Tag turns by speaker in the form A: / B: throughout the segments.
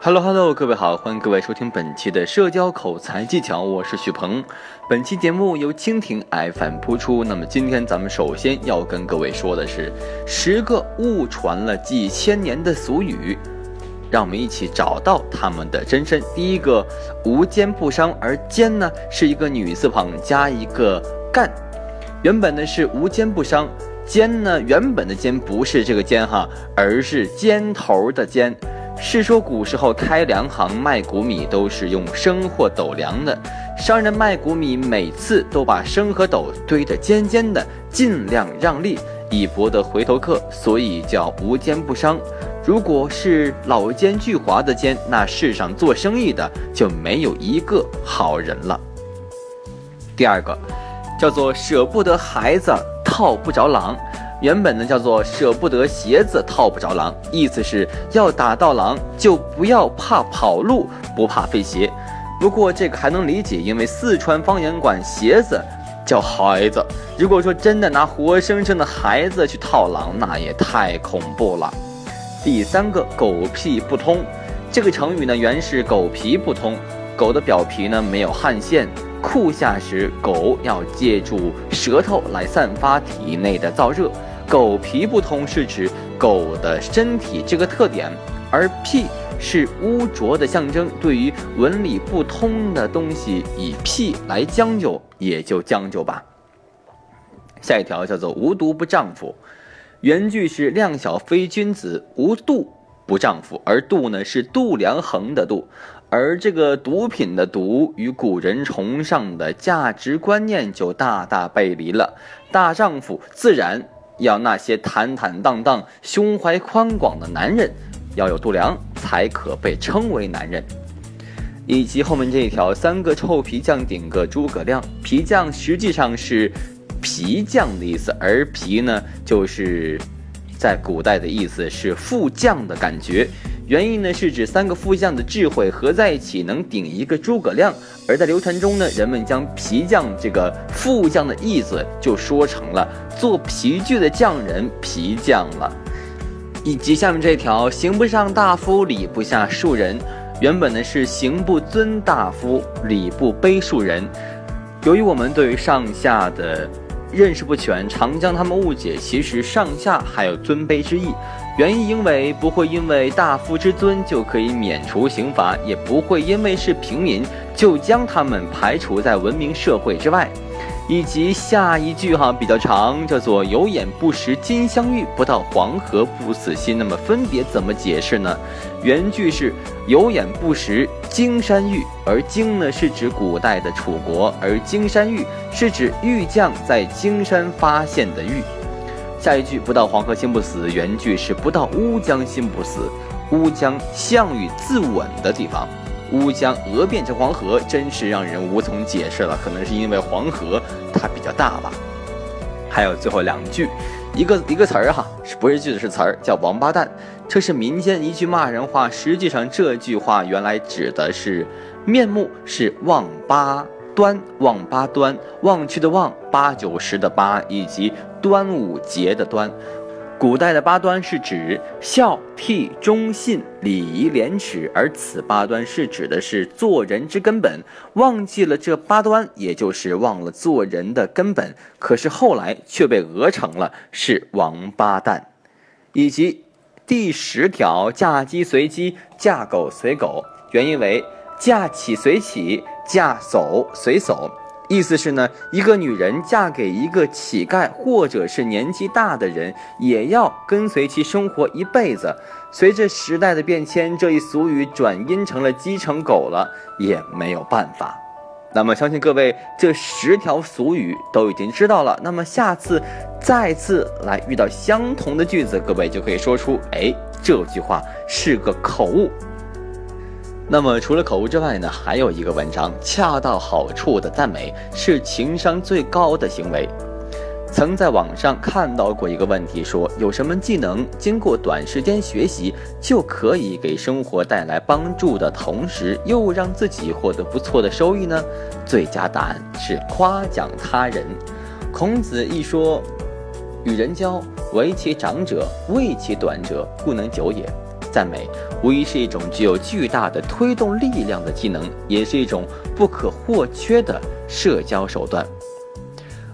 A: Hello Hello，各位好，欢迎各位收听本期的社交口才技巧，我是许鹏。本期节目由蜻蜓 FM 播出。那么今天咱们首先要跟各位说的是十个误传了几千年的俗语，让我们一起找到它们的真身。第一个，无奸不商，而奸呢是一个女字旁加一个干，原本呢是无奸不商，奸呢原本的奸不是这个奸哈，而是尖头的尖。是说古时候开粮行卖谷米都是用升或斗量的，商人卖谷米每次都把升和斗堆得尖尖的，尽量让利以博得回头客，所以叫无奸不商。如果是老奸巨猾的奸，那世上做生意的就没有一个好人了。第二个，叫做舍不得孩子套不着狼。原本呢叫做舍不得鞋子套不着狼，意思是要打到狼就不要怕跑路，不怕费鞋。不过这个还能理解，因为四川方言管鞋子叫孩子。如果说真的拿活生生的孩子去套狼，那也太恐怖了。第三个狗屁不通，这个成语呢原是狗皮不通，狗的表皮呢没有汗腺。酷夏时，狗要借助舌头来散发体内的燥热。狗皮不通是指狗的身体这个特点，而屁是污浊的象征。对于纹理不通的东西，以屁来将就，也就将就吧。下一条叫做无毒不丈夫，原句是量小非君子，无度不丈夫，而度呢是度量衡的度，而这个毒品的毒与古人崇尚的价值观念就大大背离了。大丈夫自然。要那些坦坦荡荡、胸怀宽广的男人，要有度量，才可被称为男人。以及后面这一条，三个臭皮匠顶个诸葛亮。皮匠实际上是皮匠的意思，而皮呢，就是在古代的意思是副将的感觉。原意呢是指三个副将的智慧合在一起能顶一个诸葛亮，而在流传中呢，人们将皮匠这个副将的意思就说成了做皮具的匠人皮匠了。以及下面这条，刑不上大夫，礼不下庶人，原本呢是刑不尊大夫，礼不卑庶人。由于我们对于上下的认识不全，常将他们误解，其实上下还有尊卑之意。原因因为不会因为大夫之尊就可以免除刑罚，也不会因为是平民就将他们排除在文明社会之外。以及下一句哈比较长，叫做“有眼不识金镶玉，不到黄河不死心”。那么分别怎么解释呢？原句是“有眼不识金山玉”，而金呢是指古代的楚国，而金山玉是指玉匠在金山发现的玉。下一句“不到黄河心不死”，原句是“不到乌江心不死”。乌江，项羽自刎的地方。乌江鹅变成黄河，真是让人无从解释了。可能是因为黄河它比较大吧。还有最后两句，一个一个词儿哈，是不是句子是词儿？叫“王八蛋”，这是民间一句骂人话。实际上这句话原来指的是面目是望八端，望八端，望去的望，八九十的八，以及。端午节的端，古代的八端是指孝悌忠信礼仪廉耻，而此八端是指的是做人之根本。忘记了这八端，也就是忘了做人的根本。可是后来却被讹成了是王八蛋。以及第十条，嫁鸡随鸡，嫁狗随狗，原因为嫁起随起，嫁叟随叟。意思是呢，一个女人嫁给一个乞丐或者是年纪大的人，也要跟随其生活一辈子。随着时代的变迁，这一俗语转音成了鸡成狗了，也没有办法。那么，相信各位这十条俗语都已经知道了。那么，下次再次来遇到相同的句子，各位就可以说出：哎，这句话是个口误。那么除了口误之外呢，还有一个文章，恰到好处的赞美是情商最高的行为。曾在网上看到过一个问题，说有什么技能经过短时间学习就可以给生活带来帮助的同时，又让自己获得不错的收益呢？最佳答案是夸奖他人。孔子一说，与人交，为其长者，为其短者，不能久也。赞美无疑是一种具有巨大的推动力量的技能，也是一种不可或缺的社交手段。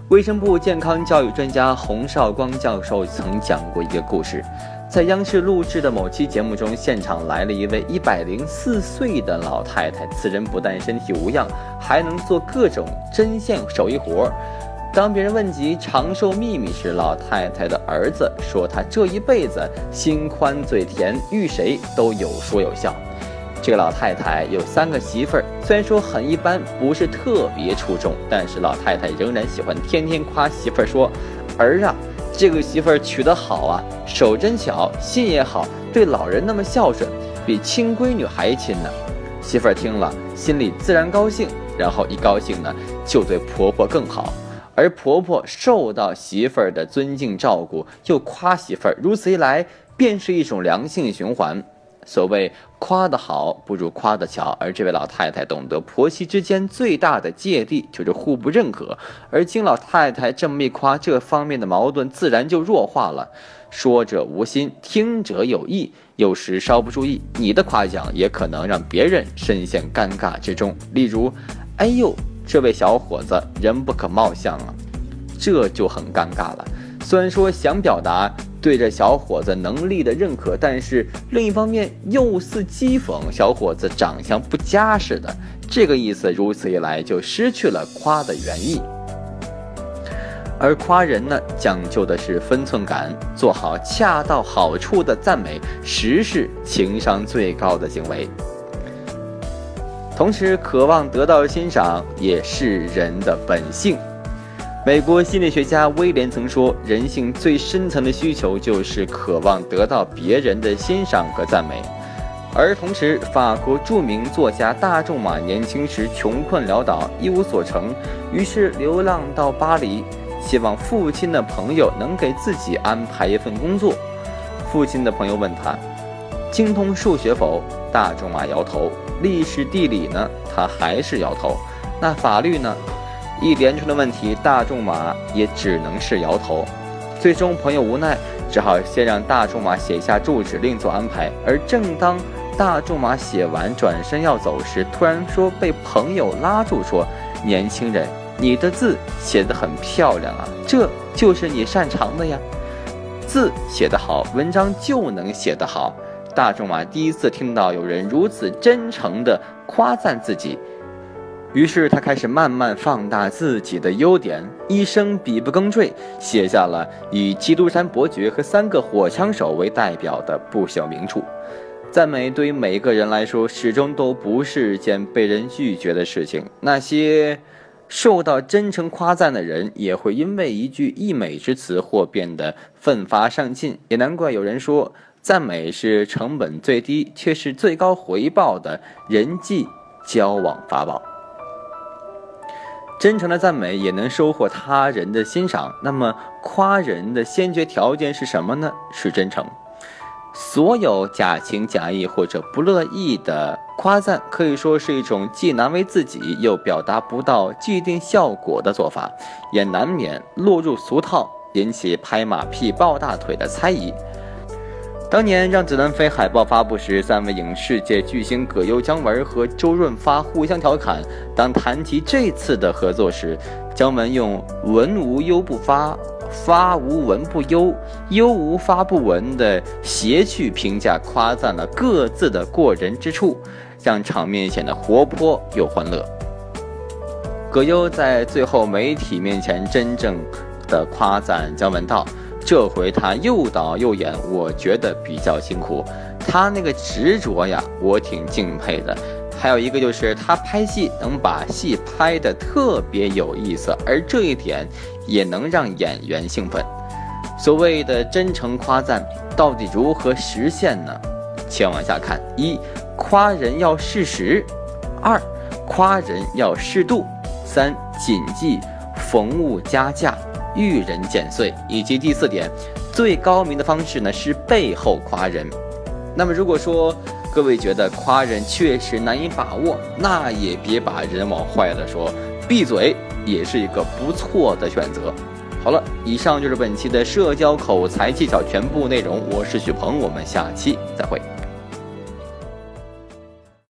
A: 卫生部健康教育专家洪绍光教授曾讲过一个故事，在央视录制的某期节目中，现场来了一位一百零四岁的老太太，此人不但身体无恙，还能做各种针线手艺活儿。当别人问及长寿秘密时，老太太的儿子说：“他这一辈子心宽嘴甜，遇谁都有说有笑。”这个老太太有三个媳妇儿，虽然说很一般，不是特别出众，但是老太太仍然喜欢天天夸媳妇儿说：“儿啊，这个媳妇儿娶得好啊，手真巧，心也好，对老人那么孝顺，比亲闺女还亲呢。”媳妇儿听了，心里自然高兴，然后一高兴呢，就对婆婆更好。而婆婆受到媳妇儿的尊敬照顾，又夸媳妇儿，如此一来，便是一种良性循环。所谓夸得好，不如夸得巧。而这位老太太懂得，婆媳之间最大的芥蒂就是互不认可。而经老太太这么一夸，这方面的矛盾自然就弱化了。说者无心，听者有意。有时稍不注意，你的夸奖也可能让别人深陷尴尬之中。例如，哎呦。这位小伙子人不可貌相啊，这就很尴尬了。虽然说想表达对这小伙子能力的认可，但是另一方面又似讥讽小伙子长相不佳似的。这个意思，如此一来就失去了夸的原意。而夸人呢，讲究的是分寸感，做好恰到好处的赞美，实是情商最高的行为。同时，渴望得到欣赏也是人的本性。美国心理学家威廉曾说：“人性最深层的需求就是渴望得到别人的欣赏和赞美。”而同时，法国著名作家大仲马年轻时穷困潦倒，一无所成，于是流浪到巴黎，希望父亲的朋友能给自己安排一份工作。父亲的朋友问他：“精通数学否？”大仲马摇头。历史地理呢？他还是摇头。那法律呢？一连串的问题，大仲马也只能是摇头。最终，朋友无奈，只好先让大仲马写下住址，另做安排。而正当大仲马写完，转身要走时，突然说被朋友拉住，说：“年轻人，你的字写得很漂亮啊，这就是你擅长的呀。字写得好，文章就能写得好。”大仲马第一次听到有人如此真诚地夸赞自己，于是他开始慢慢放大自己的优点，一生笔不更缀，写下了以《基督山伯爵》和《三个火枪手》为代表的不朽名著。赞美对于每一个人来说，始终都不是件被人拒绝的事情。那些受到真诚夸赞的人，也会因为一句溢美之词或变得奋发上进。也难怪有人说。赞美是成本最低，却是最高回报的人际交往法宝。真诚的赞美也能收获他人的欣赏。那么，夸人的先决条件是什么呢？是真诚。所有假情假意或者不乐意的夸赞，可以说是一种既难为自己又表达不到既定效果的做法，也难免落入俗套，引起拍马屁、抱大腿的猜疑。当年《让子弹飞》海报发布时，三位影视界巨星葛优、姜文和周润发互相调侃。当谈及这次的合作时，姜文用“文无忧不发，发无文不忧，忧无发不文”的谐趣评价，夸赞了各自的过人之处，让场面显得活泼又欢乐。葛优在最后媒体面前真正的夸赞姜文道。这回他又导又演，我觉得比较辛苦。他那个执着呀，我挺敬佩的。还有一个就是他拍戏能把戏拍得特别有意思，而这一点也能让演员兴奋。所谓的真诚夸赞到底如何实现呢？请往下看：一、夸人要适时；二、夸人要适度；三、谨记逢物加价。遇人减岁，以及第四点，最高明的方式呢是背后夸人。那么如果说各位觉得夸人确实难以把握，那也别把人往坏了说，闭嘴也是一个不错的选择。好了，以上就是本期的社交口才技巧全部内容，我是许鹏，我们下期再会。